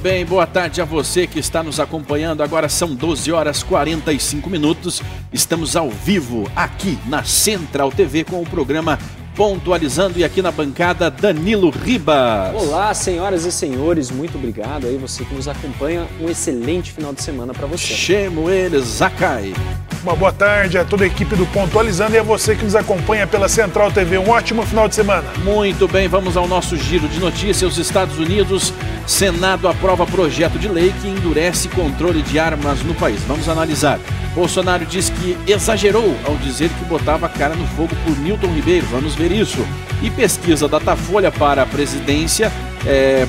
bem, boa tarde a você que está nos acompanhando. Agora são 12 horas 45 minutos. Estamos ao vivo aqui na Central TV com o programa Pontualizando e aqui na bancada Danilo Ribas. Olá, senhoras e senhores, muito obrigado aí você que nos acompanha. Um excelente final de semana para você. Chamo ele, Zakai. Uma boa tarde a toda a equipe do Pontualizando e a você que nos acompanha pela Central TV. Um ótimo final de semana. Muito bem, vamos ao nosso giro de notícias. Os Estados Unidos, Senado aprova projeto de lei que endurece controle de armas no país. Vamos analisar. Bolsonaro diz que exagerou ao dizer que botava a cara no fogo por Milton Ribeiro. Vamos ver isso. E pesquisa Datafolha para a presidência. É,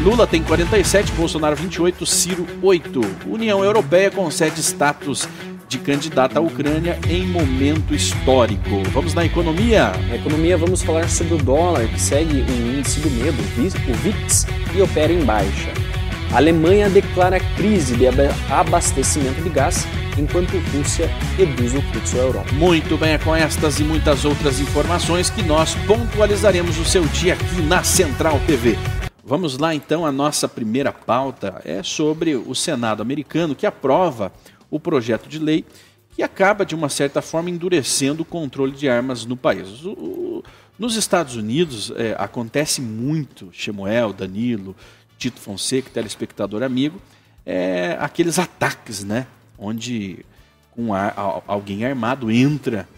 Lula tem 47, Bolsonaro 28, Ciro 8. União Europeia concede status de candidata à Ucrânia em momento histórico. Vamos na economia? Na economia, vamos falar sobre o dólar, que segue o índice do medo, o VIX, e opera em baixa. A Alemanha declara crise de abastecimento de gás, enquanto Rússia reduz o fluxo à Europa. Muito bem, é com estas e muitas outras informações que nós pontualizaremos o seu dia aqui na Central TV. Vamos lá então, a nossa primeira pauta é sobre o Senado americano que aprova o projeto de lei que acaba, de uma certa forma, endurecendo o controle de armas no país. O, nos Estados Unidos é, acontece muito, Chemuel, Danilo, Tito Fonseca, telespectador amigo, é, aqueles ataques, né? Onde um alguém armado entra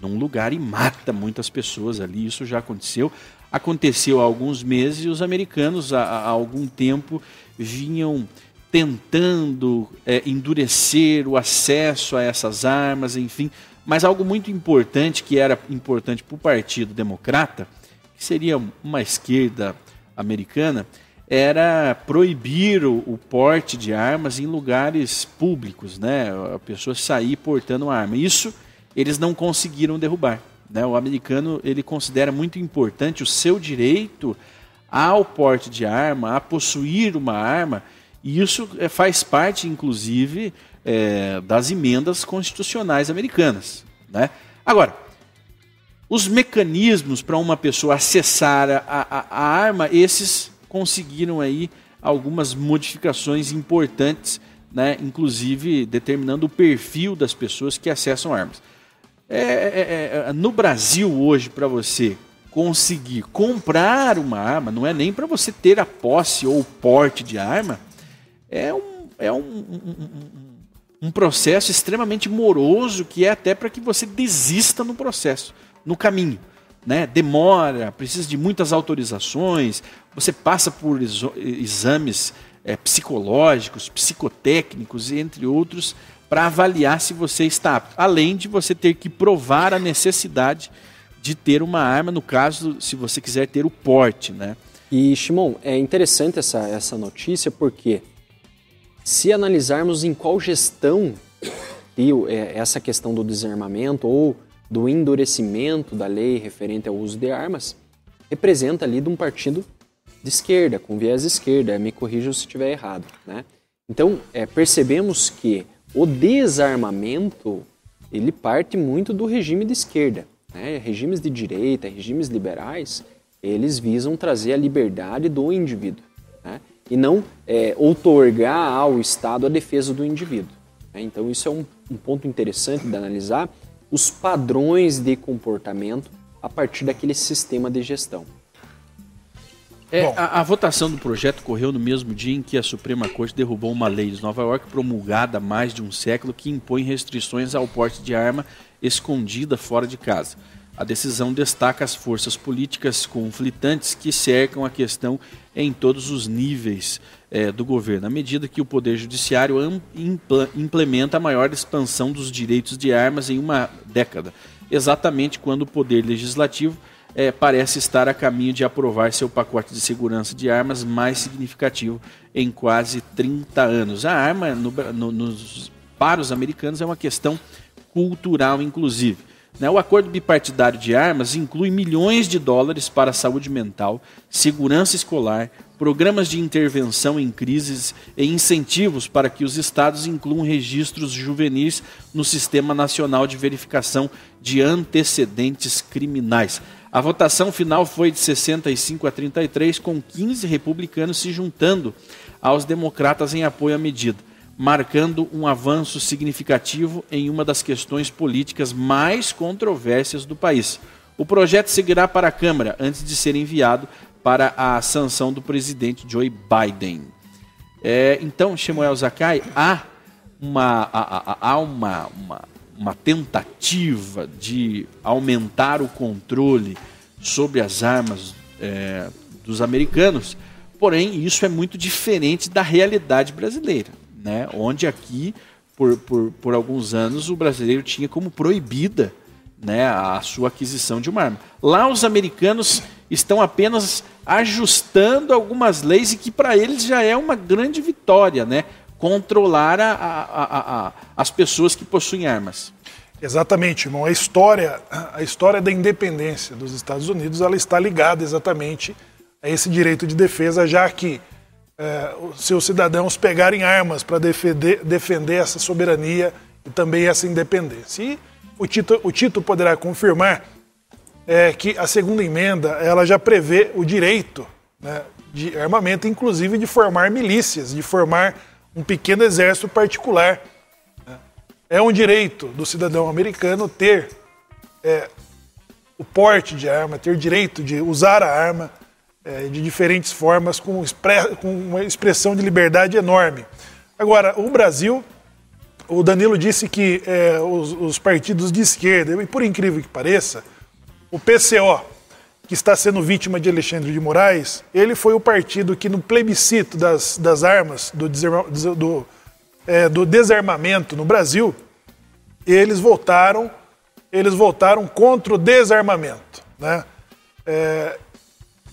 num lugar e mata muitas pessoas ali. Isso já aconteceu. Aconteceu há alguns meses e os americanos, há, há algum tempo, vinham tentando é, endurecer o acesso a essas armas, enfim. Mas algo muito importante, que era importante para o Partido Democrata, que seria uma esquerda americana, era proibir o, o, porte de armas em lugares públicos, né? A pessoa sair portando uma arma. Isso eles não conseguiram derrubar. Né? O americano ele considera muito importante o seu direito ao porte de arma, a possuir uma arma e isso é, faz parte, inclusive, é, das emendas constitucionais americanas. Né? Agora, os mecanismos para uma pessoa acessar a, a, a, arma, esses conseguiram aí algumas modificações importantes, né? inclusive determinando o perfil das pessoas que acessam armas. É, é, é, é no Brasil hoje, para você conseguir comprar uma arma, não é nem para você ter a posse ou o porte de arma, é um, é um, um, um processo extremamente moroso que é até para que você desista no processo, no caminho. Né? Demora, precisa de muitas autorizações, você passa por exames é, psicológicos, psicotécnicos, entre outros, para avaliar se você está apto. Além de você ter que provar a necessidade de ter uma arma, no caso, se você quiser ter o porte. Né? E, Shimon, é interessante essa, essa notícia porque se analisarmos em qual gestão é, essa questão do desarmamento ou do endurecimento da lei referente ao uso de armas, representa ali de um partido de esquerda, com viés esquerda, me corrijam se estiver errado. Né? Então, é, percebemos que o desarmamento ele parte muito do regime de esquerda. Né? Regimes de direita, regimes liberais, eles visam trazer a liberdade do indivíduo e não é, outorgar ao Estado a defesa do indivíduo. Né? Então, isso é um, um ponto interessante de analisar os padrões de comportamento a partir daquele sistema de gestão. É, a, a, votação do projeto ocorreu no mesmo dia em que a Suprema Corte derrubou uma lei de Nova York promulgada há mais de um século que impõe restrições ao porte de arma escondida fora de casa. A decisão destaca as forças políticas conflitantes que cercam a questão em todos os níveis é, do governo, à medida que o Poder Judiciário implementa a maior expansão dos direitos de armas em uma década, exatamente quando o Poder Legislativo é, parece estar a caminho de aprovar seu pacote de segurança de armas mais significativo em quase 30 anos. A arma, no, no, nos, para os americanos, é uma questão cultural, inclusive. Né? O acordo bipartidário de armas inclui milhões de dólares para saúde mental, segurança escolar, programas de intervenção em crises e incentivos para que os estados incluam registros juvenis no Sistema Nacional de Verificação de Antecedentes Criminais. A votação final foi de 65 a 33, com 15 republicanos se juntando aos democratas em apoio à medida, marcando um avanço significativo em uma das questões políticas mais controversas do país. O projeto seguirá para a Câmara antes de ser enviado para a sanção do presidente Joe Biden. É, então, Shemuel Zakai, há uma, há, há uma, uma, uma tentativa de aumentar o controle sobre as armas é, dos americanos, porém isso é muito diferente da realidade brasileira, né? onde aqui, por, por, por alguns anos, o brasileiro tinha como proibida né, a sua aquisição de uma arma. Lá os americanos estão apenas ajustando algumas leis e que para eles já é uma grande vitória, né? Controlar a, a, a, as pessoas que possuem armas. Exatamente, irmão. A história, a história da independência dos Estados Unidos, ela está ligada exatamente a esse direito de defesa, já que é, seus cidadãos pegarem armas para defender, defender essa soberania e também essa independência. E o Tito, o Tito poderá confirmar é que a segunda emenda ela já prevê o direito né, de armamento, inclusive de formar milícias, de formar um pequeno exército particular. Né. É um direito do cidadão americano ter é, o porte de arma, ter direito de usar a arma é, de diferentes formas, com, com uma expressão de liberdade enorme. Agora, o Brasil, o Danilo disse que é, os, os partidos de esquerda, e por incrível que pareça, o PCO, que está sendo vítima de Alexandre de Moraes, ele foi o partido que no plebiscito das, das armas, do, do, é, do desarmamento no Brasil, eles votaram, eles votaram contra o desarmamento. Né? É,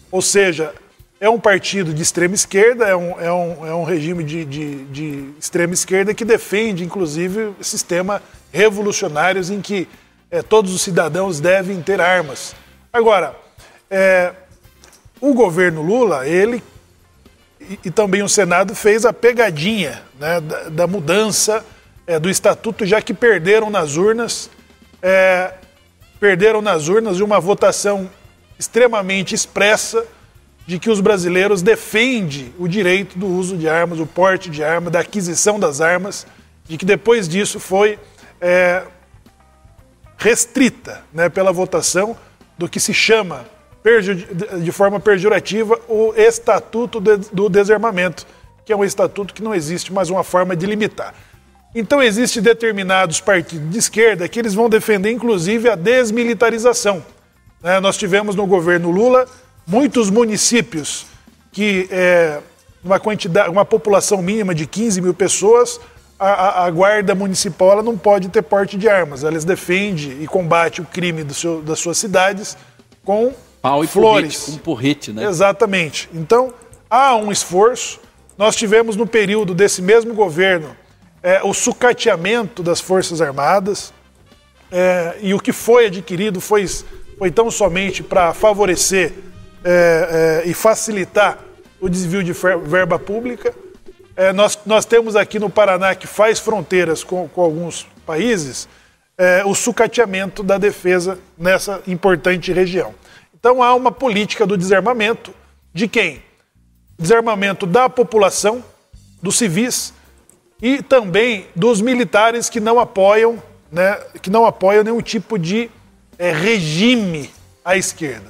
ou seja, é um partido de extrema esquerda, é um, é um, é um regime de, de, de extrema esquerda que defende, inclusive, sistemas revolucionários em que é, todos os cidadãos devem ter armas. Agora, é, o governo Lula, ele e, e, também o Senado fez a pegadinha né, da, da, mudança é, do estatuto, já que perderam nas urnas, é, perderam nas urnas uma votação extremamente expressa de que os brasileiros defendem o direito do uso de armas, o porte de armas, da aquisição das armas, de que depois disso foi é, restrita né, pela votação do que se chama, de forma pejorativa, o Estatuto do Desarmamento, que é um estatuto que não existe mais uma forma de limitar. Então, existem determinados partidos de esquerda que eles vão defender, inclusive, a desmilitarização. Né? Nós tivemos no governo Lula muitos municípios que, é, uma, quantidade, uma população mínima de 15 mil pessoas, a, a, guarda municipal ela não pode ter porte de armas. Ela defende e combate o crime seu, das suas cidades com Pau e flores. Porrete, com porrete, né? Exatamente. Então, há um esforço. Nós tivemos no período desse mesmo governo é, o sucateamento das Forças Armadas. É, e o que foi adquirido foi, foi tão somente para favorecer é, é, e facilitar o desvio de verba pública. É, nós, nós temos aqui no Paraná, que faz fronteiras com, com alguns países, é, o sucateamento da defesa nessa importante região. Então há uma política do desarmamento de quem? Desarmamento da população, dos civis e também dos militares que não apoiam, né, que não apoiam nenhum tipo de é, regime à esquerda.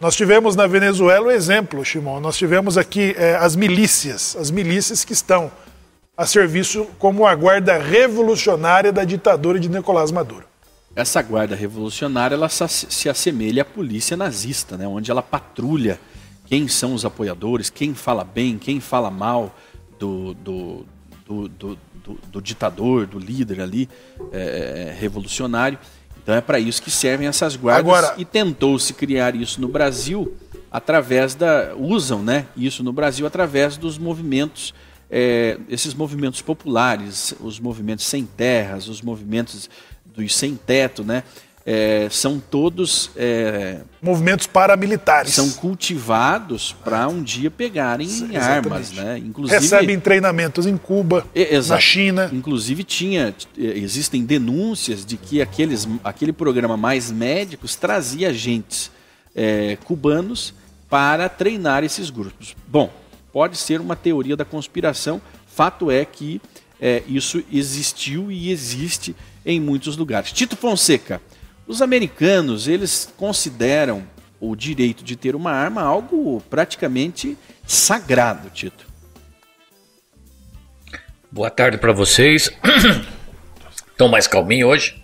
Nós tivemos na Venezuela o exemplo, Shimon. Nós tivemos aqui é, as milícias, as milícias que estão a serviço como a guarda revolucionária da ditadura de Nicolás Maduro. Essa guarda revolucionária ela se assemelha à polícia nazista, né? onde ela patrulha quem são os apoiadores, quem fala bem, quem fala mal do, do, do, do, do ditador, do líder ali é, revolucionário. Então é para isso que servem essas guardas Agora, e tentou-se criar isso no Brasil através da usam, né? Isso no Brasil através dos movimentos é, esses movimentos populares, os movimentos sem terras, os movimentos dos sem teto, né? É, são todos. É, Movimentos paramilitares. São cultivados para um dia pegarem Exatamente. armas, né? Inclusive, Recebem treinamentos em Cuba, na China. Inclusive, tinha, existem denúncias de que aqueles, aquele programa Mais Médicos trazia agentes é, cubanos para treinar esses grupos. Bom, pode ser uma teoria da conspiração, fato é que é, isso existiu e existe em muitos lugares. Tito Fonseca. Os americanos, eles consideram o direito de ter uma arma algo praticamente sagrado, Tito. Boa tarde para vocês. Estão mais calminho hoje?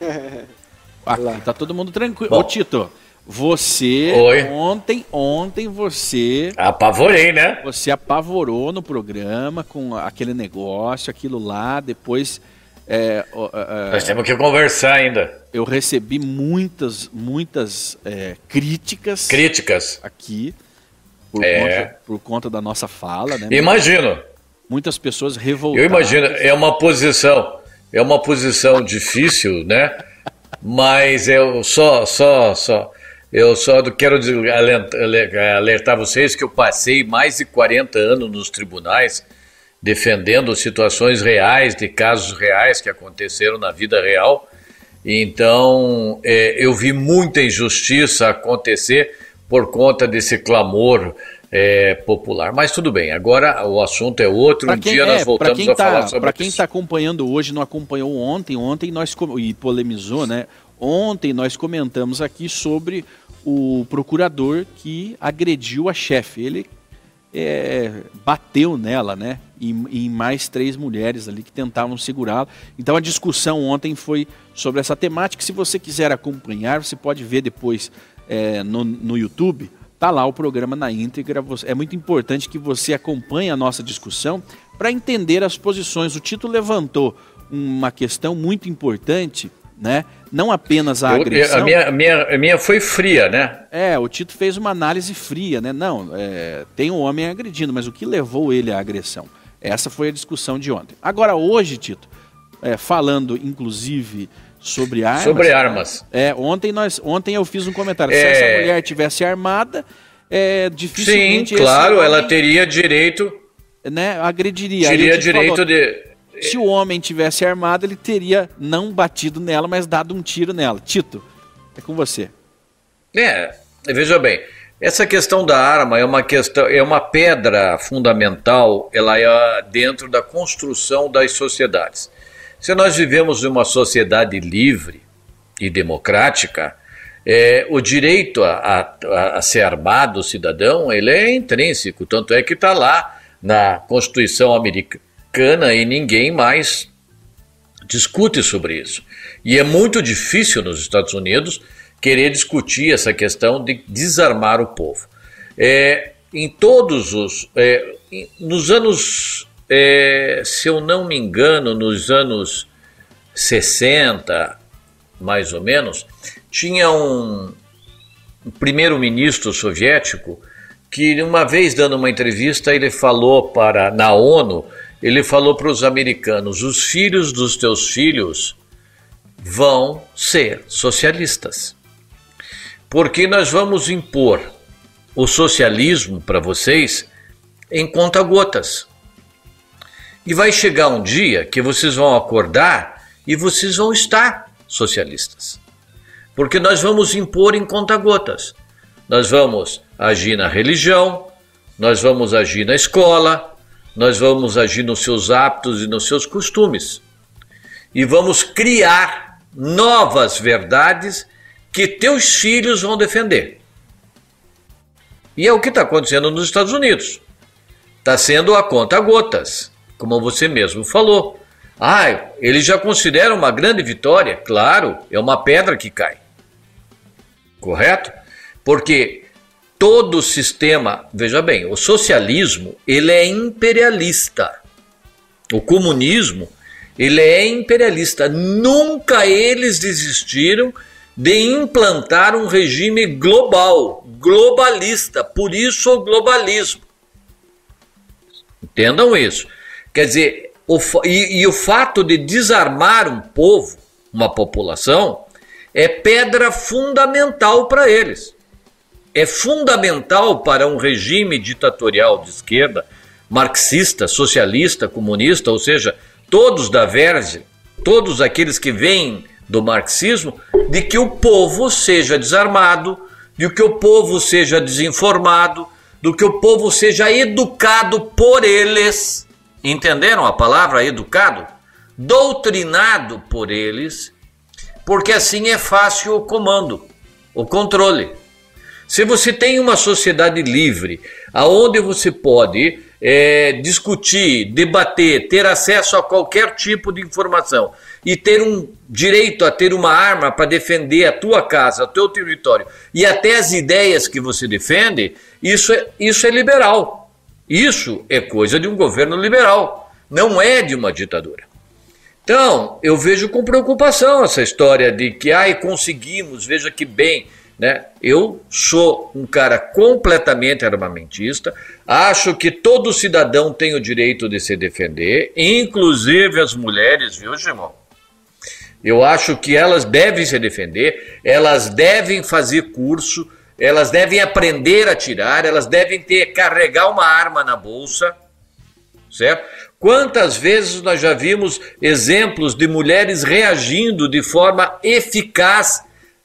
Aqui tá todo mundo tranquilo. Ô, Tito, você Oi. ontem, ontem você apavorei, né? Você apavorou no programa com aquele negócio, aquilo lá, depois é, é, Nós temos que conversar ainda. Eu recebi muitas, muitas é, críticas. Críticas. Aqui. Por, é. conta, por conta da nossa fala, né? Imagino. Muitas pessoas revoltadas. Eu imagino. É uma posição. É uma posição difícil, né? Mas eu só, só, só. Eu só quero alertar vocês que eu passei mais de 40 anos nos tribunais defendendo situações reais, de casos reais que aconteceram na vida real. Então, é, eu vi muita injustiça acontecer por conta desse clamor é, popular. Mas tudo bem, agora o assunto é outro. Pra um dia é, nós voltamos a tá, falar sobre Para quem está acompanhando hoje, não acompanhou ontem, ontem nós, e polemizou, né? Ontem nós comentamos aqui sobre o procurador que agrediu a chefe. Ele é, bateu nela, né? E, e, mais três mulheres ali que tentavam segurá-la. Então a discussão ontem foi sobre essa temática. Se você quiser acompanhar, você pode ver depois é, no, no YouTube. Tá lá o programa na íntegra. É muito importante que você acompanhe a nossa discussão para entender as posições. O Tito levantou uma questão muito importante né? Não apenas a agressão. a, minha, a, minha, a minha foi fria, né? É, o Tito fez uma análise fria, né? Não, é, tem um homem agredindo, mas o que levou ele à agressão? Essa foi a discussão de ontem. Agora, hoje, Tito, é, falando inclusive sobre armas. Sobre armas. É, ontem, nós, ontem eu fiz um comentário. É... Se essa mulher tivesse armada, é, dificilmente. Sim, claro, homem, ela teria direito. Né, agrediria. Teria direito falou, de se o homem tivesse armado, ele teria não batido nela, mas dado um tiro nela. Tito, é com você. É, veja bem, essa questão da arma é uma questão, é uma pedra fundamental, ela é dentro da construção das sociedades. Se nós vivemos em uma sociedade livre e democrática, é, o direito a, a, a, ser armado, cidadão, ele é intrínseco, tanto é que está lá na Constituição americana americana e ninguém mais discute sobre isso. E é muito difícil nos Estados Unidos querer discutir essa questão de desarmar o povo. É, em todos os. É, nos anos. É, se eu não me engano, nos anos 60, mais ou menos, tinha um, um primeiro-ministro soviético que, uma vez dando uma entrevista, ele falou para na ONU ele falou para os americanos: os filhos dos teus filhos vão ser socialistas. Porque nós vamos impor o socialismo para vocês em conta-gotas. E vai chegar um dia que vocês vão acordar e vocês vão estar socialistas. Porque nós vamos impor em conta-gotas. Nós vamos agir na religião, nós vamos agir na escola, nós vamos agir nos seus hábitos e nos seus costumes. E vamos criar novas verdades que teus filhos vão defender. E é o que está acontecendo nos Estados Unidos. Está sendo a conta gotas, como você mesmo falou. Ah, eles já consideram uma grande vitória? Claro, é uma pedra que cai. Correto? Porque todo sistema, veja bem, o socialismo, ele é imperialista. O comunismo, ele é imperialista. Nunca eles desistiram de implantar um regime global, globalista, por isso o globalismo. Entendam isso. Quer dizer, o, e, e o fato de desarmar um povo, uma população, é pedra fundamental para eles. É fundamental para um regime ditatorial de esquerda, marxista, socialista, comunista, ou seja, todos da verge, todos aqueles que vêm do marxismo, de que o povo seja desarmado, de que o povo seja desinformado, do que o povo seja educado por eles. Entenderam a palavra educado? Doutrinado por eles, porque assim é fácil o comando, o controle. Se você tem uma sociedade livre, aonde você pode é, discutir, debater, ter acesso a qualquer tipo de informação e ter um direito a ter uma arma para defender a tua casa, o teu território e até as ideias que você defende, isso é, isso é liberal. Isso é coisa de um governo liberal, não é de uma ditadura. Então, eu vejo com preocupação essa história de que, ai, conseguimos, veja que bem, né? Eu sou um cara completamente armamentista, acho que todo cidadão tem o direito de se defender, inclusive as mulheres, viu, Gimão? Eu acho que elas devem se defender, elas devem fazer curso, elas devem aprender a tirar, elas devem ter carregar uma arma na bolsa, certo? Quantas vezes nós já vimos exemplos de mulheres reagindo de forma eficaz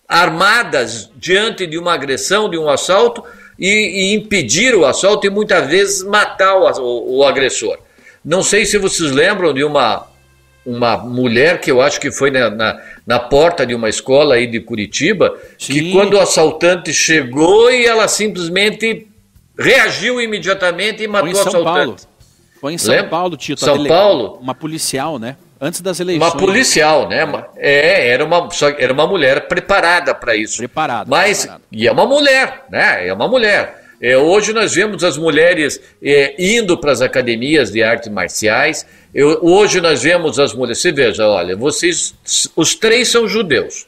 armadas diante de uma agressão, de um assalto, e, e impedir o assalto e muitas vezes matar o, o, o, agressor. Não sei se vocês lembram de uma, uma mulher que eu acho que foi na, na, na porta de uma escola aí de Curitiba, Sim. que quando o assaltante chegou e ela simplesmente reagiu imediatamente e matou o assaltante. Paulo. Foi em São Lembra? Paulo, Tito. São Paulo. Uma policial, né? Antes das eleições. Uma policial, né? É, era uma, só, era uma mulher preparada para isso. Preparada. Mas, preparada. e é uma mulher, né? É uma mulher. É, hoje nós vemos as mulheres é, indo para as academias de artes marciais. Eu, hoje nós vemos as mulheres. Você veja, olha, vocês, os três são judeus.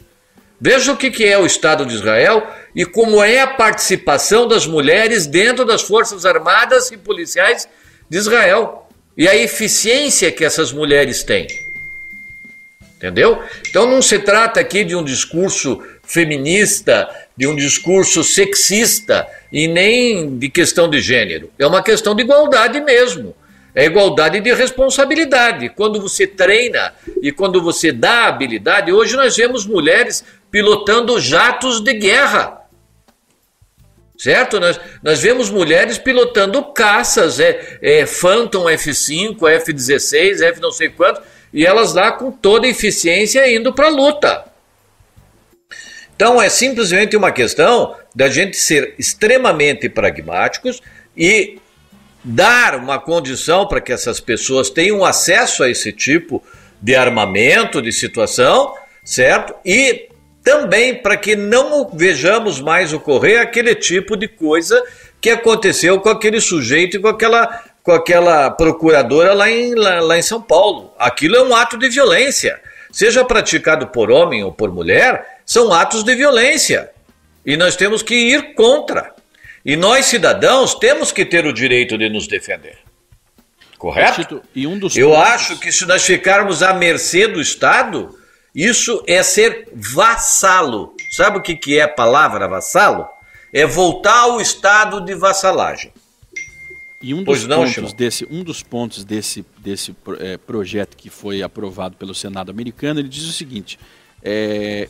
Veja o que, que é o Estado de Israel e como é a participação das mulheres dentro das Forças Armadas e Policiais de Israel e a eficiência que essas mulheres têm. Entendeu? Então não se trata aqui de um discurso feminista, de um discurso sexista e nem de questão de gênero. É uma questão de igualdade mesmo. É igualdade de responsabilidade. Quando você treina e quando você dá habilidade, hoje nós vemos mulheres pilotando jatos de guerra certo? Nós, nós vemos mulheres pilotando caças, é, é Phantom F5, F16, F não sei quanto, e elas lá com toda eficiência indo para a luta. Então é simplesmente uma questão da gente ser extremamente pragmáticos e dar uma condição para que essas pessoas tenham acesso a esse tipo de armamento, de situação, certo? E também para que não vejamos mais ocorrer aquele tipo de coisa que aconteceu com aquele sujeito e com aquela, com aquela procuradora lá em, lá, lá em São Paulo. Aquilo é um ato de violência. Seja praticado por homem ou por mulher, são atos de violência. E nós temos que ir contra. E nós, cidadãos, temos que ter o direito de nos defender. Correto? e um dos Eu pontos... acho que se nós ficarmos à mercê do Estado, isso é ser vassalo. Sabe o que, que é a palavra vassalo? É voltar ao estado de vassalagem. E um dos, não, pontos desse, um dos pontos desse, desse é, projeto que foi aprovado pelo Senado americano, ele diz o seguinte: é,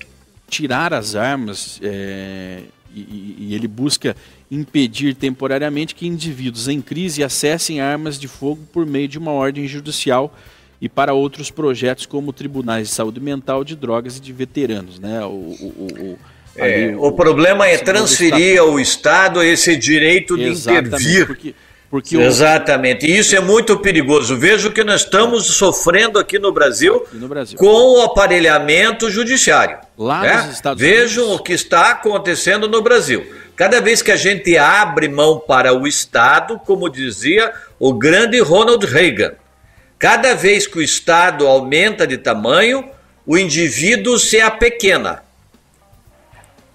tirar as armas é, e, e, ele busca impedir temporariamente que indivíduos em crise acessem armas de fogo por meio de uma ordem judicial e para outros projetos como tribunais de saúde mental, de drogas e de veteranos. Né? O, o, o, é, o problema é transferir ao Estado esse direito de intervir. Porque, porque Exatamente, e isso é muito perigoso. Veja que nós estamos sofrendo aqui no Brasil, aqui no Brasil. com o aparelhamento judiciário. Lá né? nos Estados Vejam Unidos. o que está acontecendo no Brasil. Cada vez que a gente abre mão para o Estado, como dizia o grande Ronald Reagan, Cada vez que o Estado aumenta de tamanho, o indivíduo se apequena.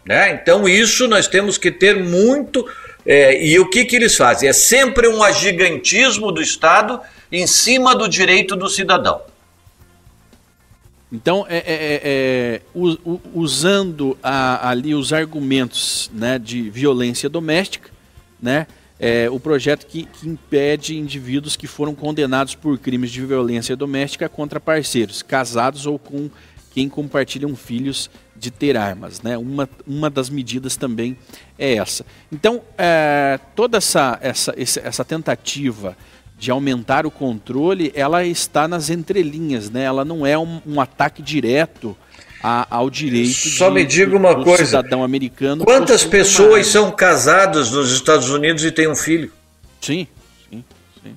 Né? Então, isso nós temos que ter muito. É, e o que, que eles fazem? É sempre um agigantismo do Estado em cima do direito do cidadão. Então, é, é, é, é usando a, ali os argumentos né, de violência doméstica, né, é, o projeto que, que, impede indivíduos que foram condenados por crimes de violência doméstica contra parceiros, casados ou com quem compartilham filhos de ter armas. Né? Uma, uma das medidas também é essa. Então, é, toda essa, essa, essa tentativa de aumentar o controle, ela está nas entrelinhas, né? ela não é um, um ataque direto a, ao direito Só de, me diga uma do, coisa, cidadão americano. Quantas pessoas são casadas nos Estados Unidos e têm um filho? Sim, sim, sim.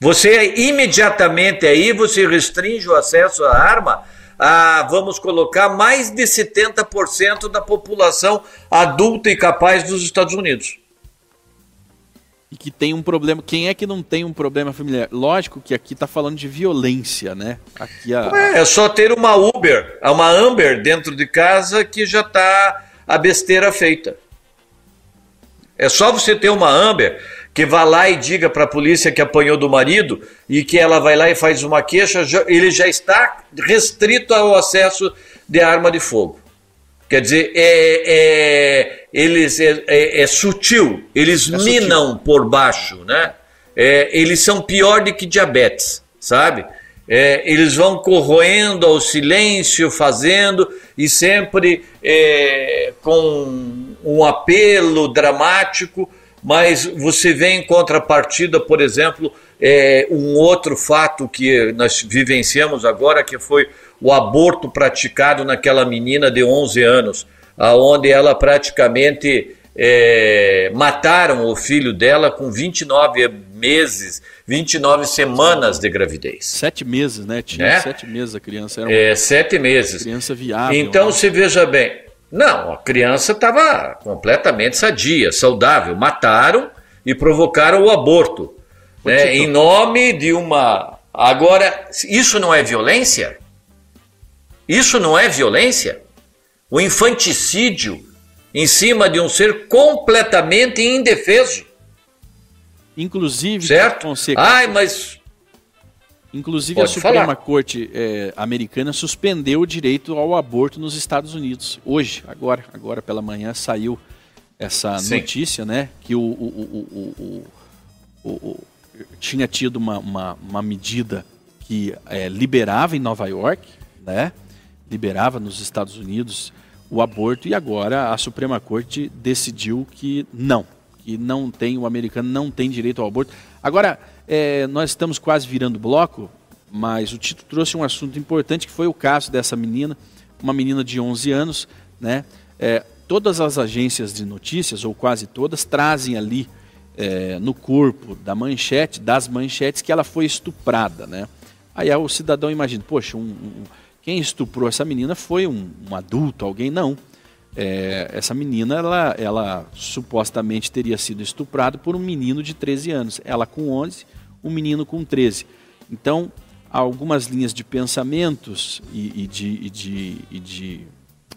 Você imediatamente aí você restringe o acesso à arma a, vamos colocar, mais de 70% da população adulta e capaz dos Estados Unidos. E que tem um problema. Quem é que não tem um problema familiar? Lógico que aqui está falando de violência, né? Aqui a... é, é só ter uma Uber, uma Amber dentro de casa que já está a besteira feita. É só você ter uma Amber que vá lá e diga para a polícia que apanhou do marido e que ela vai lá e faz uma queixa, ele já está restrito ao acesso de arma de fogo. Quer dizer, é, é eles é, é, é, sutil, eles é minam sutil. por baixo, né? É, eles são pior do que diabetes, sabe? eles vão corroendo ao silêncio, fazendo e sempre com um apelo dramático mas você vê em contrapartida, por exemplo, é, um outro fato que nós vivenciamos agora, que foi o aborto praticado naquela menina de 11 anos, aonde ela praticamente é, mataram o filho dela com 29 meses, 29 semanas de gravidez. Sete meses, né? Tinha né? sete meses a criança. Era uma é, sete meses. Criança viável. Então, né? se veja bem, não, a criança estava completamente sadia, saudável. Mataram e provocaram o aborto. Né, em nome de uma. Agora, isso não é violência? Isso não é violência? O infanticídio em cima de um ser completamente indefeso. Inclusive, certo? Ai, mas Inclusive, Pode a Suprema falar. Corte é, americana suspendeu o direito ao aborto nos Estados Unidos. Hoje, agora, agora pela manhã, saiu essa Sim. notícia, né? Que o, o, o, tinha tido uma, uma, uma medida que é, liberava em Nova York, né? Liberava nos Estados Unidos o aborto e agora a Suprema Corte decidiu que não, que não tem, o americano não tem direito ao aborto. Agora, é, nós estamos quase virando bloco, mas o título trouxe um assunto importante que foi o caso dessa menina, uma menina de 11 anos, né? É, todas as agências de notícias, ou quase todas, trazem ali é, no corpo da manchete, das manchetes, que ela foi estuprada, né? Aí o cidadão imagina, poxa, um, um, quem estuprou essa menina foi um, um adulto, alguém não. É, essa menina, ela, ela supostamente teria sido estuprada por um menino de 13 anos. Ela com 11, um menino com 13. Então, há algumas linhas de pensamentos e, e de, e de, e de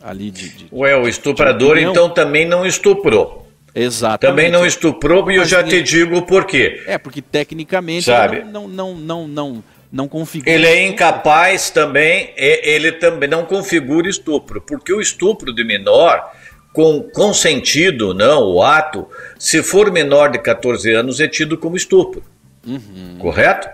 ali de, de, Ué, o estuprador então também não estuprou. Exatamente. Também não estuprou e eu já te digo por quê. É, porque tecnicamente Sabe? não, não, não, não, não configura. Ele é incapaz também, ele também não configura estupro, porque o estupro de menor, com consentido, não, o ato, se for menor de 14 anos, é tido como estupro. Uhum. Correto?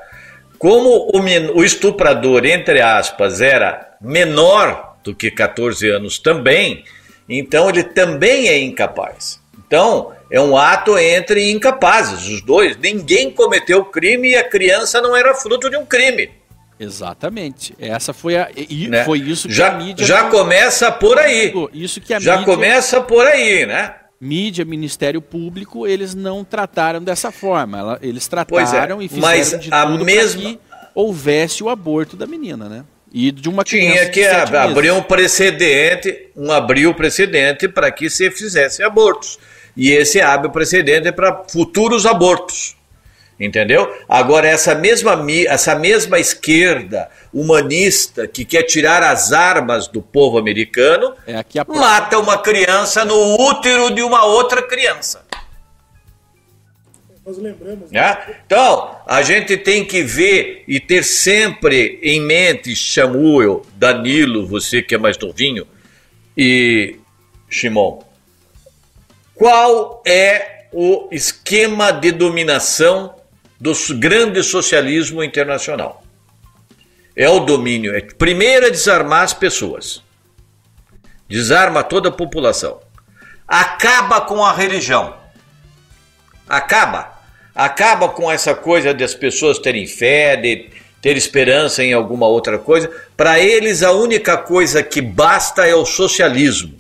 Como o, o estuprador, entre aspas, era menor do que 14 anos também, então ele também é incapaz. Então, é um ato entre incapazes, os dois. Ninguém cometeu crime e a criança não era fruto de um crime. Exatamente. Essa foi a e né? foi isso que já, a mídia já começa por aí. Isso que a já mídia, começa por aí, né? mídia, Ministério Público, eles não trataram dessa forma. Eles é, trataram é, e fizeram de tudo mesma... que houvesse o aborto da menina, né? E de uma Tinha que abrir um precedente, um abrir o precedente para que se fizesse abortos. E esse abre o precedente para futuros abortos. Entendeu? Agora, essa mesma, essa mesma esquerda humanista que quer tirar as armas do povo americano é mata uma criança no útero de uma outra criança. Nós lembramos. Né? Então, a gente tem que ver e ter sempre em mente, Samuel, Danilo, você que é mais novinho, e Shimon, qual é o esquema de dominação do grande socialismo internacional? É o domínio. É, primeiro é desarmar as pessoas. Desarma toda a população. Acaba com a religião. Acaba acaba com essa coisa das pessoas terem fé, de ter esperança em alguma outra coisa. Para eles, a única coisa que basta é o socialismo.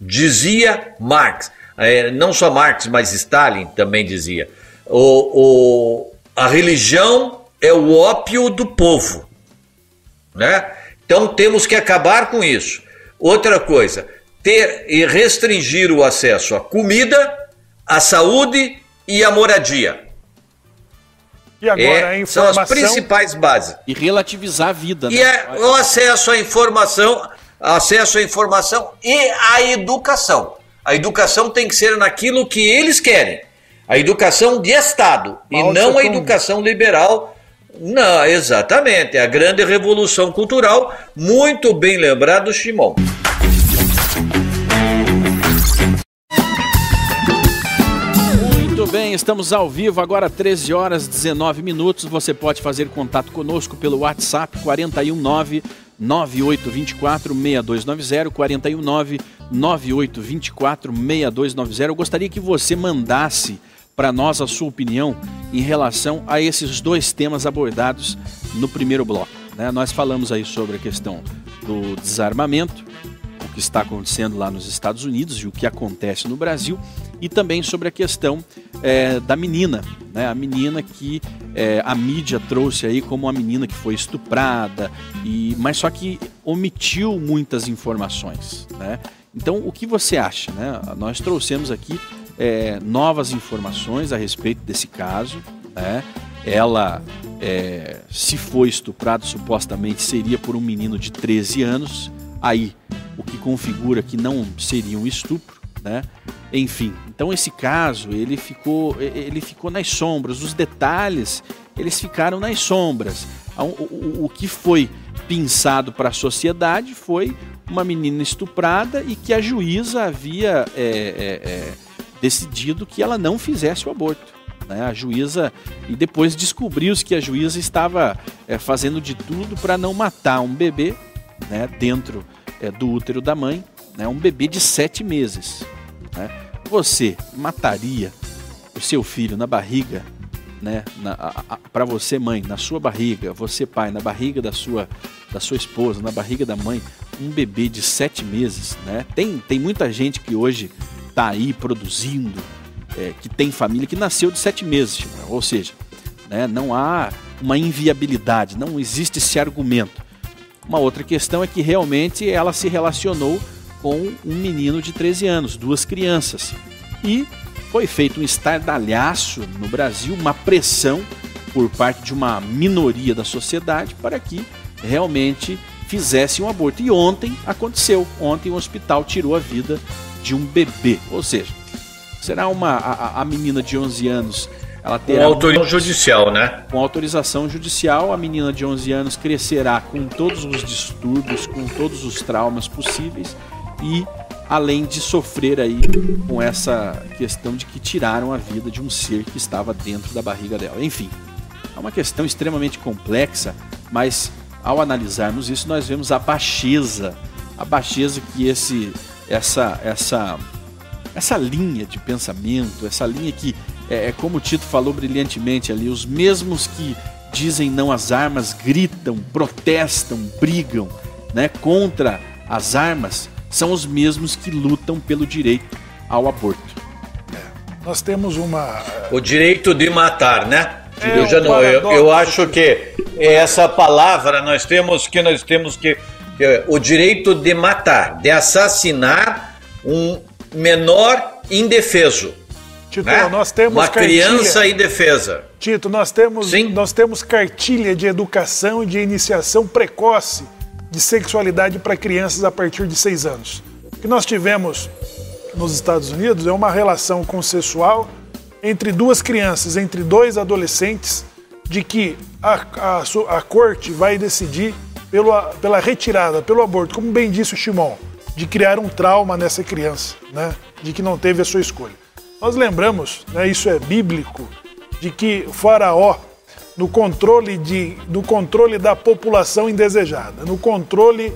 Dizia Marx, é, não só Marx, mas Stalin também dizia: o, o, a religião é o ópio do povo. Né? Então temos que acabar com isso. Outra coisa, ter e restringir o acesso à comida, à saúde e a moradia. E agora é, a informação... São as principais bases. E relativizar a vida. E né? é o acesso à informação, acesso à informação e à educação. A educação tem que ser naquilo que eles querem. A educação de Estado e não a educação liberal. Não, exatamente. É a grande revolução cultural, muito bem lembrado, Shimon. bem, estamos ao vivo agora 13 horas 19 minutos. Você pode fazer contato conosco pelo WhatsApp 419 9824 6290 419 9824 6290. Eu gostaria que você mandasse para nós a sua opinião em relação a esses dois temas abordados no primeiro bloco. Né? Nós falamos aí sobre a questão do desarmamento, o que está acontecendo lá nos Estados Unidos e o que acontece no Brasil e também sobre a questão é, da menina, né? a menina que é, a mídia trouxe aí como uma menina que foi estuprada, e mas só que omitiu muitas informações. Né? Então, o que você acha? Né? Nós trouxemos aqui é, novas informações a respeito desse caso. Né? Ela, é, se foi estuprada, supostamente seria por um menino de 13 anos. Aí, o que configura que não seria um estupro, né? Enfim, então esse caso ele ficou, ele ficou nas sombras, os detalhes eles ficaram nas sombras. O, o, o que foi pensado para a sociedade foi uma menina estuprada e que a juíza havia é, é, é, decidido que ela não fizesse o aborto. Né? A juíza e depois descobriu-se que a juíza estava é, fazendo de tudo para não matar um bebê né, dentro é, do útero da mãe, né, um bebê de sete meses. Né? Você mataria o seu filho na barriga, né? Para você mãe, na sua barriga, você pai, na barriga da sua da sua esposa, na barriga da mãe, um bebê de sete meses, né? Tem tem muita gente que hoje está aí produzindo, é, que tem família que nasceu de sete meses, ou seja, né? Não há uma inviabilidade, não existe esse argumento. Uma outra questão é que realmente ela se relacionou com um menino de 13 anos, duas crianças. E foi feito um estardalhaço no Brasil, uma pressão por parte de uma minoria da sociedade para que realmente fizesse um aborto. E ontem aconteceu. Ontem o hospital tirou a vida de um bebê. Ou seja, será uma a, a menina de 11 anos ela terá com autorização judicial, né? Com autorização judicial, a menina de 11 anos crescerá com todos os distúrbios, com todos os traumas possíveis e além de sofrer aí com essa questão de que tiraram a vida de um ser que estava dentro da barriga dela. Enfim, é uma questão extremamente complexa, mas ao analisarmos isso nós vemos a baixeza, a baixeza que esse essa essa essa linha de pensamento, essa linha que é, é como o Tito falou brilhantemente ali, os mesmos que dizem não às armas gritam, protestam, brigam, né, contra as armas são os mesmos que lutam pelo direito ao aborto. É, nós temos uma. O direito de matar, né? É, eu, já não, eu, eu acho que essa palavra nós temos que nós temos que, que o direito de matar, de assassinar um menor indefeso. Tito, né? nós temos uma cartilha, criança indefesa. Tito, nós temos, Sim? nós temos cartilha de educação e de iniciação precoce de sexualidade para crianças a partir de seis anos. O que nós tivemos nos Estados Unidos é uma relação consensual entre duas crianças, entre dois adolescentes, de que a, a, a corte vai decidir pelo, pela retirada, pelo aborto, como bem disse o Shimon, de criar um trauma nessa criança, né? de que não teve a sua escolha. Nós lembramos, né, isso é bíblico, de que o faraó, no controle, de, no controle da população indesejada, no controle,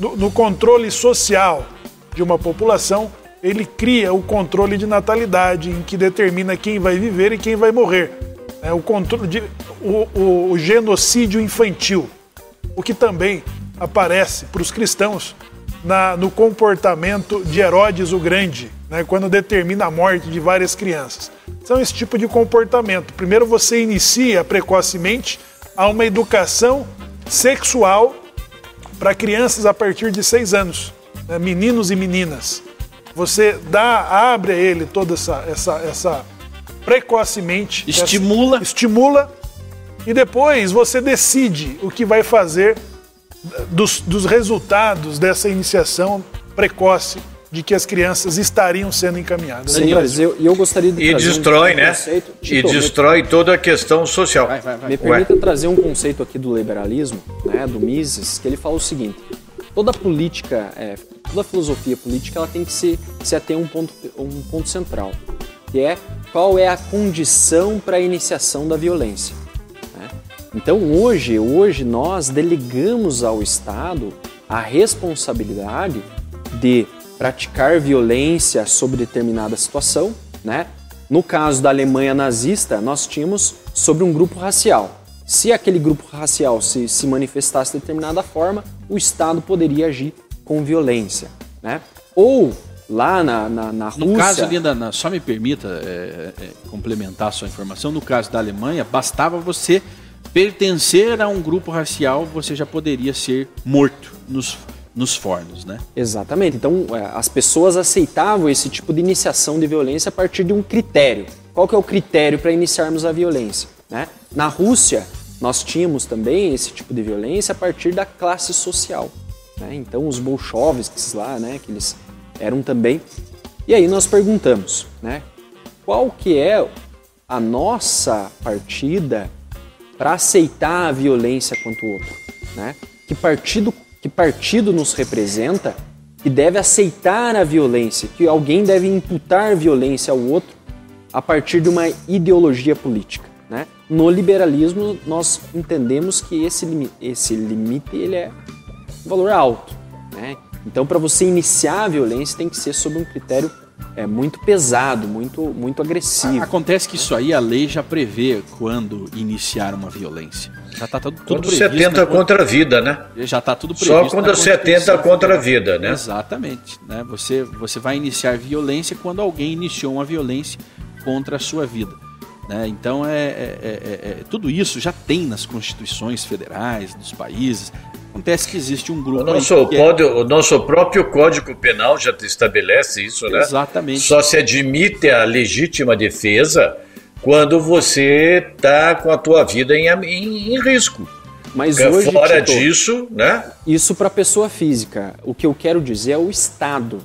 no, no controle social de uma população, ele cria o controle de natalidade, em que determina quem vai viver e quem vai morrer. É, o, controle de, o, o, genocídio infantil, o que também aparece para os cristãos na, no comportamento de Herodes o Grande, né, quando determina a morte de várias crianças. São esse tipo de comportamento. Primeiro você inicia precocemente a uma educação sexual para crianças a partir de seis anos, né, meninos e meninas. Você dá, abre a ele toda essa, essa, essa precocemente. Estimula. Estimula. E depois você decide o que vai fazer dos, dos resultados dessa iniciação precoce de que as crianças estariam sendo encaminhadas. Sim, mas eu, eu gostaria de e destrói, um né? Conceito. e destrói me... toda a questão social. Vai, vai, vai. Me permita Ué. trazer um conceito aqui do liberalismo, né, do Mises, que ele fala o seguinte: toda política, é, toda filosofia política, ela tem que se, se ater a um ponto, um ponto central, que é qual é a condição para a iniciação da violência. Então hoje, hoje nós delegamos ao Estado a responsabilidade de praticar violência sobre determinada situação, né? No caso da Alemanha nazista, nós tínhamos sobre um grupo racial. Se aquele grupo racial se, se manifestasse de determinada forma, o Estado poderia agir com violência, né? Ou lá na, na, na Rússia... No caso, Linda, só me permita é, é, complementar a sua informação, no caso da Alemanha, bastava você pertencer a um grupo racial, você já poderia ser morto nos, nos fornos, né? Exatamente. Então, é, as pessoas aceitavam esse tipo de iniciação de violência a partir de um critério. Qual que é o critério para iniciarmos a violência? Né? Na Rússia, nós tínhamos também esse tipo de violência a partir da classe social. Né? Então, os bolcheviques lá, né, que eles eram também. E aí nós perguntamos, né, qual que é a nossa partida para aceitar a violência quanto o outro, né? Que partido que partido nos representa que deve aceitar a violência, que alguém deve imputar violência ao outro a partir de uma ideologia política, né? No liberalismo nós entendemos que esse limite, esse limite ele é um valor alto? Então para você iniciar a violência tem que ser sob um critério é muito pesado, muito, muito agressivo. Acontece que isso aí a lei já prevê quando iniciar uma violência. Já está tudo, tudo quando se atenta contra a vida, né? Já está tudo previsto. Só quando se atenta contra a vida, né? Exatamente. Né? Você, você vai iniciar violência quando alguém iniciou uma violência contra a sua vida. Né? Então, é, é, é, é, tudo isso já tem nas constituições federais dos países. Acontece que existe um grupo. O nosso, é... o nosso próprio Código Penal já estabelece isso, né? Exatamente. Só se admite a legítima defesa quando você está com a tua vida em, em, em risco. Mas hoje, fora Tito, disso, né? Isso para pessoa física. O que eu quero dizer é o Estado.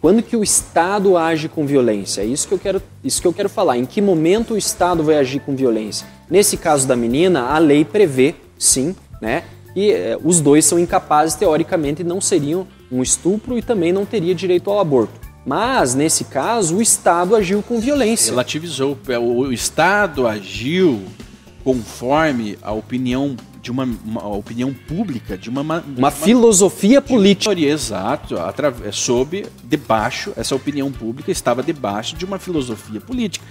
Quando que o Estado age com violência? É isso que eu quero, isso que eu quero falar. Em que momento o Estado vai agir com violência? Nesse caso da menina, a lei prevê, sim, né, que eh, os dois são incapazes, teoricamente, não seriam um estupro e também não teria direito ao aborto. Mas, nesse caso, o Estado agiu com violência. Relativizou. É, o Estado agiu conforme a opinião de uma, uma opinião pública, de uma, uma, uma filosofia política. Exato, através, sob, debaixo, essa opinião pública estava debaixo de uma filosofia política.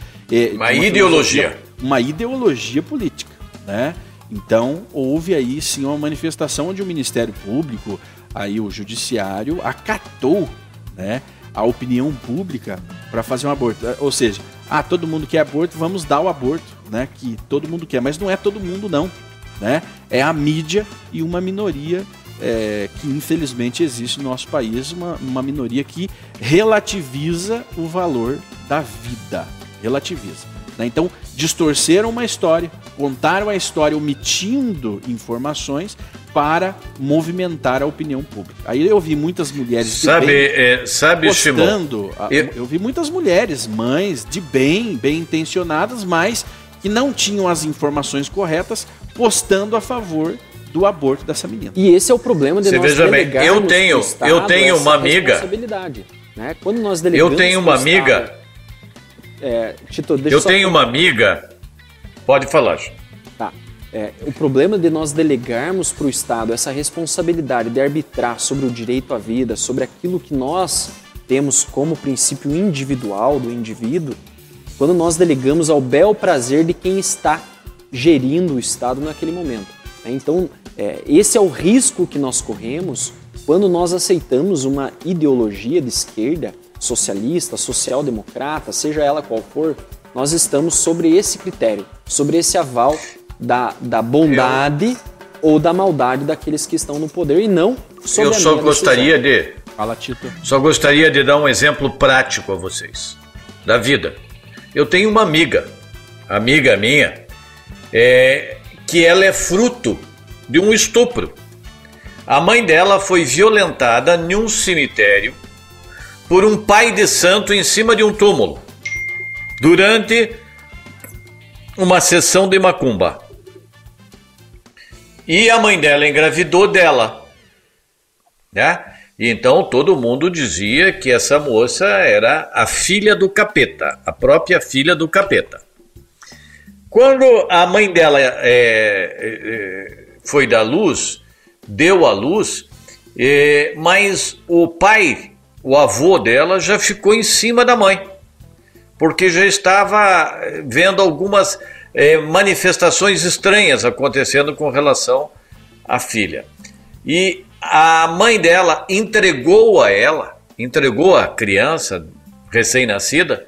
uma, uma ideologia. Uma ideologia política, né? Então, houve aí sim uma manifestação onde o Ministério Público, aí o Judiciário, acatou né, a opinião pública para fazer um aborto. Ou seja, ah, todo mundo quer aborto, vamos dar o aborto, né? Que todo mundo quer, mas não é todo mundo, não. Né? É a mídia e uma minoria é, que infelizmente existe no nosso país, uma, uma minoria que relativiza o valor da vida. Relativiza. Né? Então, distorceram uma história, contaram a história omitindo informações para movimentar a opinião pública. Aí eu vi muitas mulheres de sabe, bem é, sabe, postando, eu... eu vi muitas mulheres, mães de bem, bem intencionadas, mas que não tinham as informações corretas, postando a favor do aborto dessa menina. E esse é o problema de Você nós veja bem, eu tenho, eu tenho uma amiga. Né? Quando nós eu tenho uma amiga. Estado, é, Tito, deixa eu tenho uma amiga. Pode falar. Tá. É, o problema de nós delegarmos para o Estado essa responsabilidade de arbitrar sobre o direito à vida, sobre aquilo que nós temos como princípio individual do indivíduo, quando nós delegamos ao bel prazer de quem está gerindo o Estado naquele momento. É, então, é, esse é o risco que nós corremos quando nós aceitamos uma ideologia de esquerda, socialista, social-democrata, seja ela qual for, nós estamos sobre esse critério, sobre esse aval da, da bondade eu... ou da maldade daqueles que estão no poder e não sobre Eu só gostaria decisão. de. Fala, Tito. Só gostaria de dar um exemplo prático a vocês da vida. Eu tenho uma amiga, amiga minha, é, que ela é fruto de um estupro. A mãe dela foi violentada em um cemitério por um pai de santo em cima de um túmulo durante uma sessão de macumba. E a mãe dela engravidou dela, né? E então todo mundo dizia que essa moça era a filha do capeta, a própria filha do capeta. Quando a mãe dela é, é, foi da luz, deu a luz, é, mas o pai, o avô dela, já ficou em cima da mãe, porque já estava vendo algumas é, manifestações estranhas acontecendo com relação à filha. E a mãe dela entregou a ela, entregou a criança recém-nascida,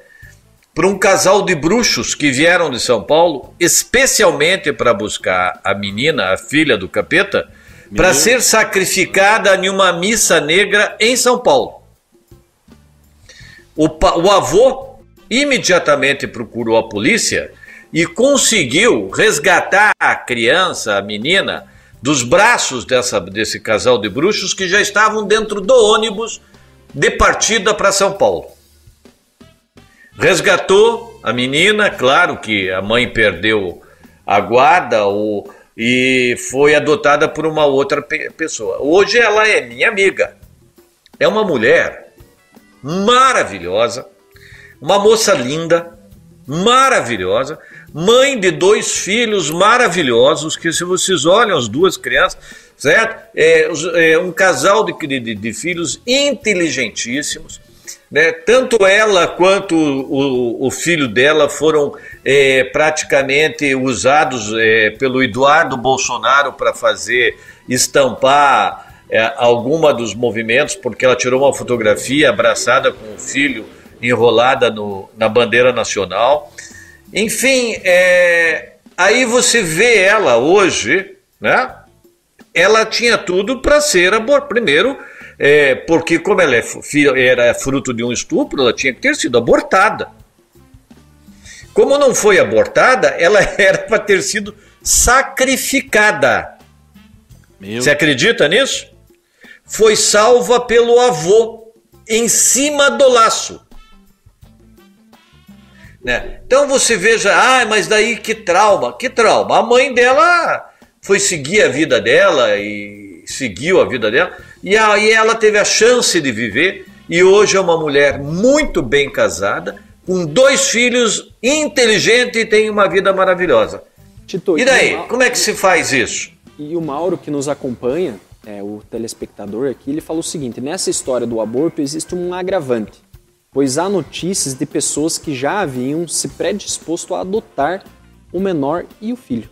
para um casal de bruxos que vieram de São Paulo, especialmente para buscar a menina, a filha do capeta, para ser sacrificada em uma missa negra em São Paulo. O, o avô imediatamente procurou a polícia e conseguiu resgatar a criança, a menina, dos braços dessa, desse casal de bruxos que já estavam dentro do ônibus de partida para São Paulo. Resgatou a menina, claro que a mãe perdeu a guarda o, e foi adotada por uma outra pe pessoa. Hoje ela é minha amiga. É uma mulher maravilhosa, uma moça linda, maravilhosa, mãe de dois filhos maravilhosos, que se vocês olham as duas crianças, certo? É, é um casal de, de, de filhos inteligentíssimos, né? Tanto ela quanto o, o filho dela foram é, praticamente usados é, pelo Eduardo Bolsonaro para fazer estampar é, alguma dos movimentos, porque ela tirou uma fotografia abraçada com o filho enrolada no, na bandeira nacional. Enfim, é, aí você vê ela hoje, né? Ela tinha tudo para ser abortada. Primeiro, é, porque como ela é era fruto de um estupro, ela tinha que ter sido abortada. Como não foi abortada, ela era para ter sido sacrificada. Meu. Você acredita nisso? Foi salva pelo avô em cima do laço. Né? Então você veja, ah, mas daí que trauma, que trauma. A mãe dela foi seguir a vida dela e seguiu a vida dela, e aí ela teve a chance de viver, e hoje é uma mulher muito bem casada, com dois filhos, inteligente e tem uma vida maravilhosa. Tito, e daí, e como é que se faz isso? E o Mauro que nos acompanha, é, o telespectador aqui, ele falou o seguinte: nessa história do aborto existe um agravante pois há notícias de pessoas que já haviam se predisposto a adotar o menor e o filho.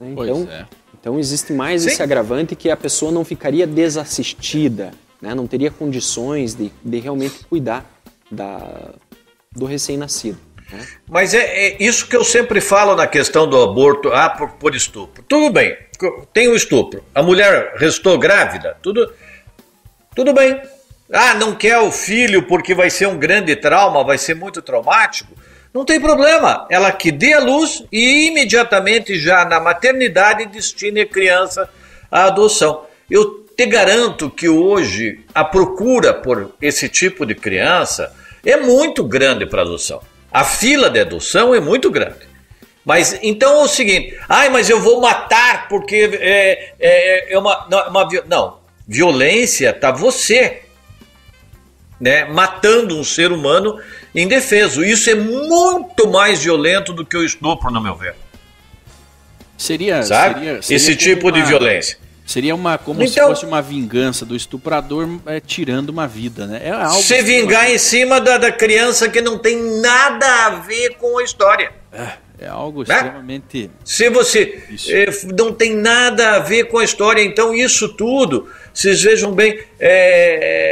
Né? Então, é. Então existe mais Sim. esse agravante que a pessoa não ficaria desassistida, né? não teria condições de, de realmente cuidar da, do recém-nascido. Né? Mas é, é, isso que eu sempre falo na questão do aborto, ah, por, por estupro. Tudo bem, tem o estupro. A mulher restou grávida, tudo, tudo bem ah, não quer o filho porque vai ser um grande trauma, vai ser muito traumático. Não tem problema. Ela que dê a luz e imediatamente já na maternidade destine a criança à adoção. Eu te garanto que hoje a procura por esse tipo de criança é muito grande para adoção. A fila de adoção é muito grande. Mas então é o seguinte, ai, mas eu vou matar porque é, é, é uma, não, uma. Não, violência tá você né, matando um ser humano indefeso. Isso é muito mais violento do que o estupro, no meu ver. Seria, seria, seria Esse tipo uma, de violência. Seria uma como Então- se fosse uma vingança do estuprador é, tirando uma vida, né? É algo Se vingar em cima da, da criança que não tem nada a ver com a história. é algo Né? extremamente Se você eh, não tem nada a ver com a história, então isso tudo, vocês vejam bem, é,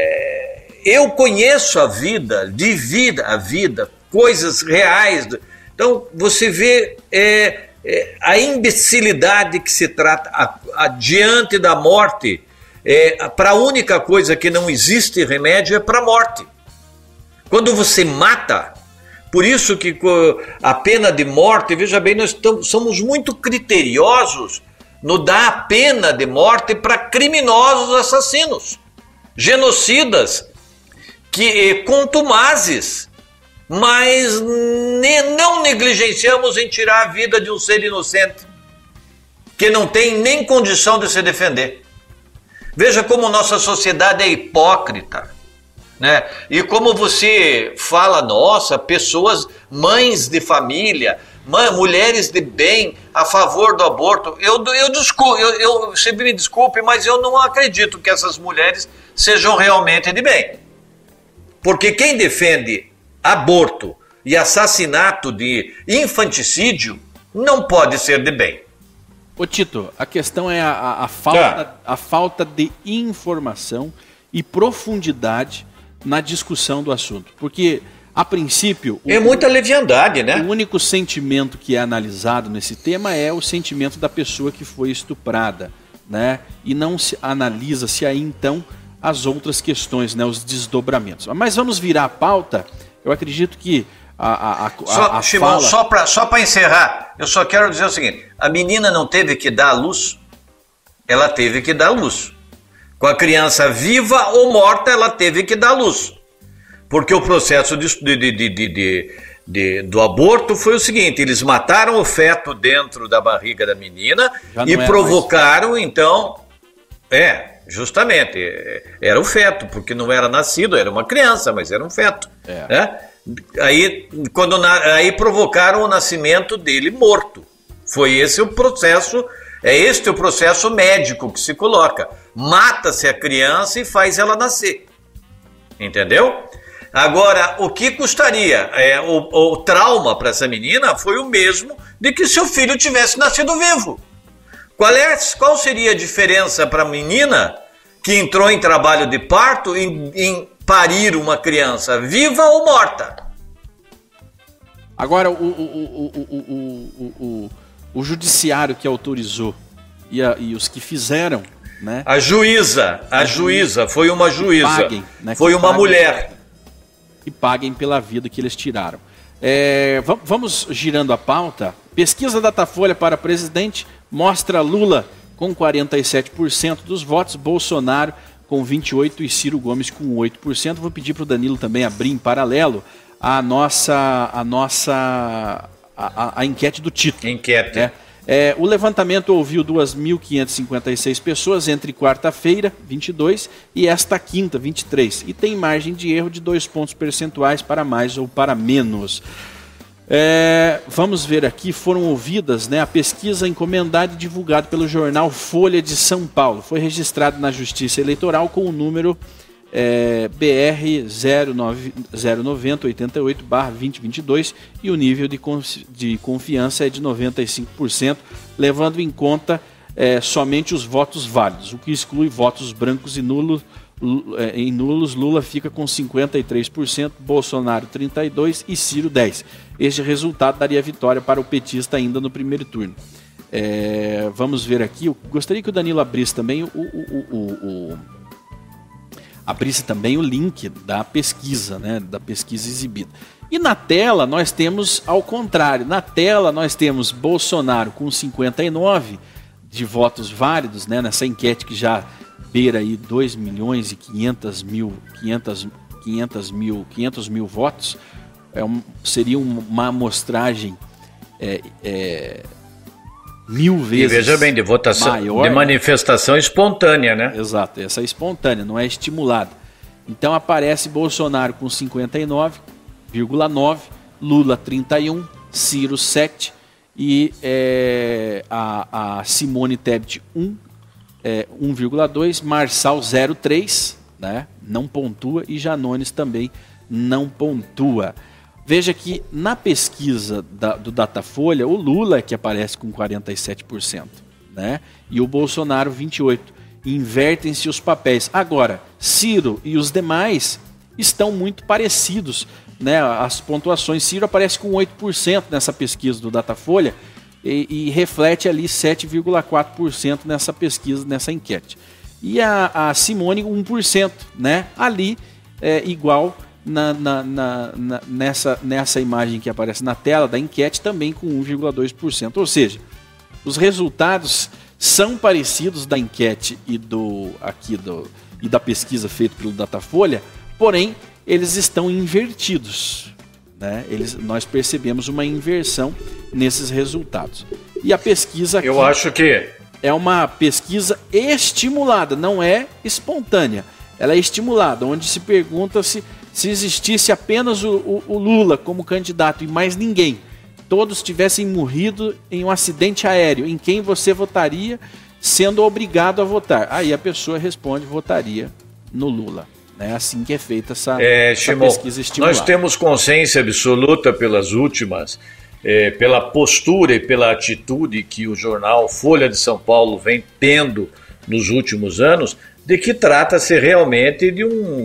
eu conheço a vida, de vida a vida, coisas reais. Então você vê é, é, a imbecilidade que se trata a, a- diante da morte. para a única coisa que não existe remédio é para a morte. Quando você mata, por isso que a pena de morte, veja bem, nós tam- somos muito criteriosos no dar a pena de morte para criminosos assassinos, genocidas, que contumazes, mas ne- não negligenciamos em tirar a vida de um ser inocente que não tem nem condição de se defender. Veja como nossa sociedade é hipócrita né? E como você fala, nossa, pessoas, mães de família, mãe, mulheres de bem a favor do aborto. Eu, eu, desculpe, eu, eu você me desculpe, mas eu não acredito que essas mulheres sejam realmente de bem. Porque quem defende aborto e assassinato de infanticídio não pode ser de bem. Ô Tito, a questão é a, a- a falta, a falta de informação e profundidade na discussão do assunto. Porque, a princípio, o, É muita leviandade, né? o único sentimento que é analisado nesse tema é o sentimento da pessoa que foi estuprada, né? E não se analisa se aí então as outras questões, né? Os desdobramentos. Mas vamos virar a pauta. Eu acredito que a, a, a, Só, a, Shimon, fala... só para só pra encerrar, eu só quero dizer o seguinte: a menina não teve que dar luz, ela teve que dar luz. Com a criança viva ou morta, ela teve que dar luz. Porque o processo de, de- de- de- do aborto foi o seguinte: eles mataram o feto dentro da barriga da menina Já e era provocaram, então. É, justamente. é, Era o feto, porque não era nascido, era uma criança, mas era um feto. É. né? Aí, quando na- aí provocaram o nascimento dele morto. Foi esse o processo, é este o processo médico que se coloca. Mata-se a criança e faz ela nascer. Entendeu? Agora, o que custaria? É, o, o trauma para essa menina foi o mesmo de que se o filho tivesse nascido vivo. Qual, é, qual seria a diferença para a menina que entrou em trabalho de parto em, em parir uma criança, viva ou morta? Agora, o, o, o, o judiciário que autorizou e, a, e os que fizeram né? A juíza, a né? juíza, foi uma juíza. Paguem, né? Foi uma paguem, mulher. E paguem pela vida que eles tiraram. É, vamos girando a pauta. Pesquisa Datafolha para presidente mostra Lula com 47% dos votos, Bolsonaro com 28% e Ciro Gomes com 8%. Vou pedir para o Danilo também abrir em paralelo a nossa, a nossa a, a- a enquete do Tito. Enquete. É. É, o levantamento ouviu 2.556 pessoas entre quarta-feira, 22, e esta quinta, 23. E tem margem de erro de dois pontos percentuais para mais ou para menos. É, vamos ver aqui, foram ouvidas né, a pesquisa encomendada e divulgada pelo jornal Folha de São Paulo. Foi registrado na Justiça Eleitoral com o número é, BR 09088-2022 e o nível de, de confiança é de 95%, levando em conta é, somente os votos válidos, o que exclui votos brancos e nulos. É, Em nulos, Lula fica com 53%, Bolsonaro 32% e Ciro 10%. Este resultado daria vitória para o petista ainda no primeiro turno. É, vamos ver aqui. Eu gostaria que o Danilo abrisse também o, o- o- o- o- abrisse também o link da pesquisa, né, da pesquisa exibida. E na tela nós temos ao contrário. Na tela nós temos Bolsonaro com 59 de votos válidos, né, nessa enquete que já beira aí 2 milhões e 500 mil, 500, 500 mil, 500 mil votos. É um, seria uma amostragem é, é, mil vezes. E veja bem, de votação, maior, de manifestação espontânea, né? Exato, essa é espontânea, não é estimulada. Então aparece Bolsonaro com 59,9, Lula 31, Ciro 7 e é, a, a, Simone Tebet 1, é, 1,2, Marçal 0,3, né? não pontua, e Janones também não pontua. Veja que na pesquisa da, do Datafolha, o Lula é que aparece com 47%, né? E o Bolsonaro 28%. Invertem-se os papéis. Agora, Ciro e os demais estão muito parecidos, né? As pontuações. Ciro aparece com 8% nessa pesquisa do Datafolha e, e reflete ali 7,4% nessa pesquisa, nessa enquete. E a, a Simone 1%, né? Ali é igual na, na, na, nessa, nessa imagem que aparece na tela da enquete, também com 1,2%. Ou seja, os resultados são parecidos da enquete e do aqui do e da pesquisa feita pelo Datafolha, porém eles estão invertidos. Né? Eles, nós percebemos uma inversão nesses resultados. E a pesquisa aqui Eu acho que é uma pesquisa estimulada, não é espontânea. Ela é estimulada, onde se pergunta se se existisse apenas o, o, o Lula como candidato e mais ninguém, todos tivessem morrido em um acidente aéreo, em quem você votaria sendo obrigado a votar? Aí a pessoa responde: votaria no Lula. É assim que é feita essa, é, essa pesquisa estimulada. Nós temos consciência absoluta pelas últimas, é, pela postura e pela atitude que o jornal Folha de São Paulo vem tendo nos últimos anos de que trata-se realmente de um,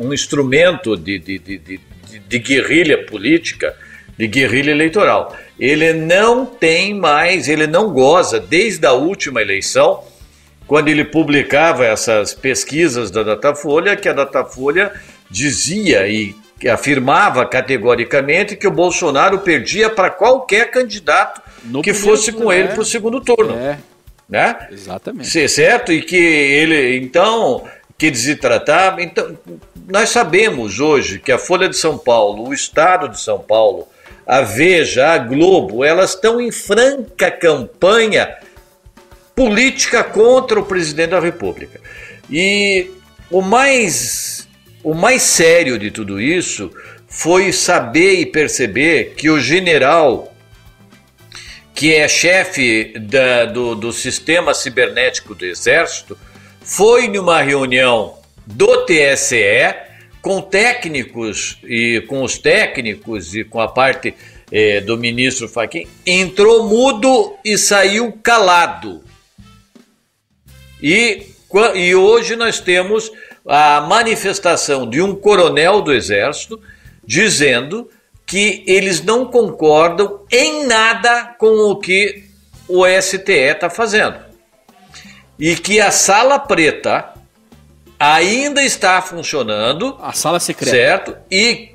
um instrumento de, de, de, de, de guerrilha política, de guerrilha eleitoral. Ele não tem mais, ele não goza, desde a última eleição, quando ele publicava essas pesquisas da Datafolha, que a Datafolha dizia e afirmava categoricamente que o Bolsonaro perdia para qualquer candidato no que fosse com ele para o segundo turno. É né? Exatamente. Certo? E que ele, então, que desidratava. Então, nós sabemos hoje que a Folha de São Paulo, o Estado de São Paulo, a Veja, a Globo, elas estão em franca campanha política contra o presidente da República. E o mais, o mais sério de tudo isso foi saber e perceber que o general que é chefe da, do, do sistema cibernético do Exército, foi numa reunião do TSE com técnicos e com os técnicos e com a parte eh, do ministro Fachin, entrou mudo e saiu calado. E, e hoje nós temos a manifestação de um coronel do Exército dizendo que eles não concordam em nada com o que o STE está fazendo. E que a sala preta ainda está funcionando. A sala secreta. Certo? E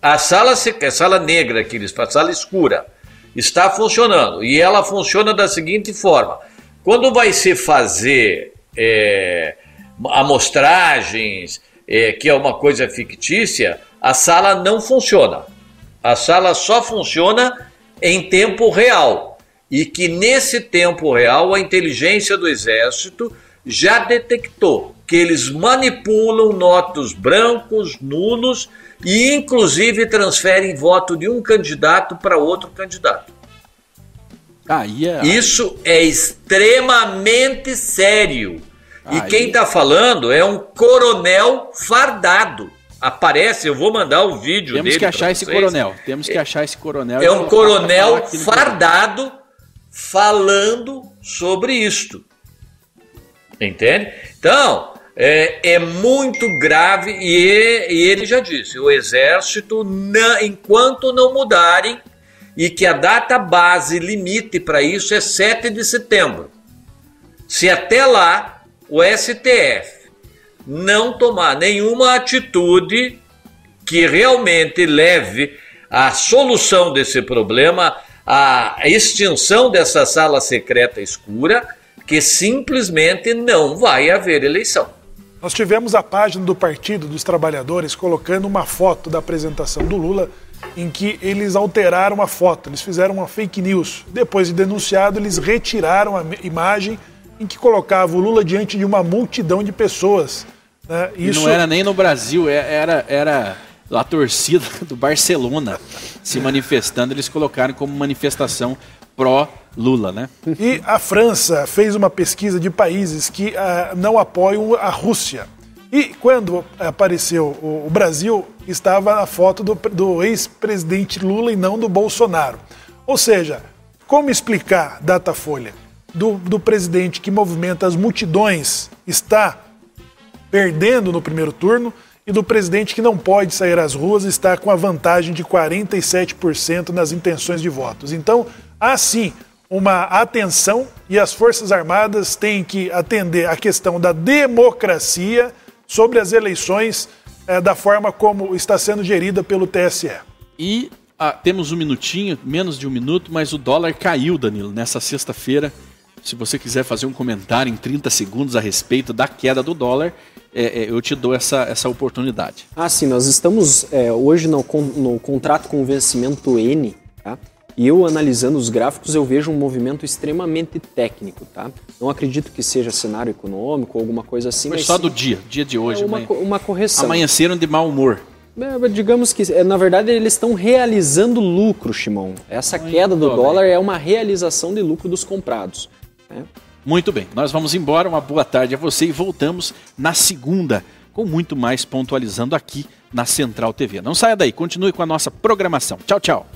a sala, a sala negra que eles a sala escura, está funcionando. E ela funciona da seguinte forma: quando vai se fazer é, amostragens, é, que é uma coisa fictícia, a sala não funciona. A sala só funciona em tempo real e que nesse tempo real a inteligência do exército já detectou que eles manipulam notos brancos, nulos e inclusive transferem voto de um candidato para outro candidato. Aí é... Isso é extremamente sério. Aí... E quem está falando é um coronel fardado. Aparece, eu vou mandar o vídeo Temos dele. que achar esse coronel. Temos que achar esse coronel. É um coronel fardado falando sobre isto. Entende? Então, é, é muito grave e, e, ele já disse: o exército, não, enquanto não mudarem, e que a data base limite para isso é 7 de setembro. Se até lá o STF não tomar nenhuma atitude que realmente leve à solução desse problema, à extinção dessa sala secreta escura, que simplesmente não vai haver eleição. Nós tivemos a página do Partido dos Trabalhadores colocando uma foto da apresentação do Lula em que eles alteraram a foto, eles fizeram uma fake news. Depois de denunciado, eles retiraram a imagem em que colocava o Lula diante de uma multidão de pessoas. Né? Isso... E não era nem no Brasil, é, era, era a torcida do Barcelona se manifestando, eles colocaram como manifestação pró-Lula, né? E a França fez uma pesquisa de países que uh, não apoiam a Rússia. E quando apareceu o, Brasil, estava a foto do, do ex-presidente Lula e não do Bolsonaro. Ou seja, como explicar, Datafolha, do, do presidente que movimenta as multidões está perdendo no primeiro turno e do presidente que não pode sair às ruas está com a vantagem de 47% nas intenções de votos. Então, há sim uma atenção e as Forças Armadas têm que atender a questão da democracia sobre as eleições é, da forma como está sendo gerida pelo TSE. E ah, temos um minutinho, menos de um minuto, mas o dólar caiu, Danilo, nessa sexta-feira. Se você quiser fazer um comentário em 30 segundos a respeito da queda do dólar, é, é, eu te dou essa, essa oportunidade. Ah, sim, nós estamos é, hoje no, no contrato com vencimento N, tá? E eu analisando os gráficos, eu vejo um movimento extremamente técnico, tá? Não acredito que seja cenário econômico ou alguma coisa assim. Foi só do dia, dia de hoje. É uma, uma correção. Amanheceram de mau humor. É, digamos que, é, na verdade, eles estão realizando lucro, Shimon. Essa Muito queda do dólar bem. é uma realização de lucro dos comprados. Né? Muito bem, nós vamos embora. Uma boa tarde a você e voltamos na segunda com muito mais pontualizando aqui na Central TV. Não saia daí, continue com a nossa programação. Tchau, tchau.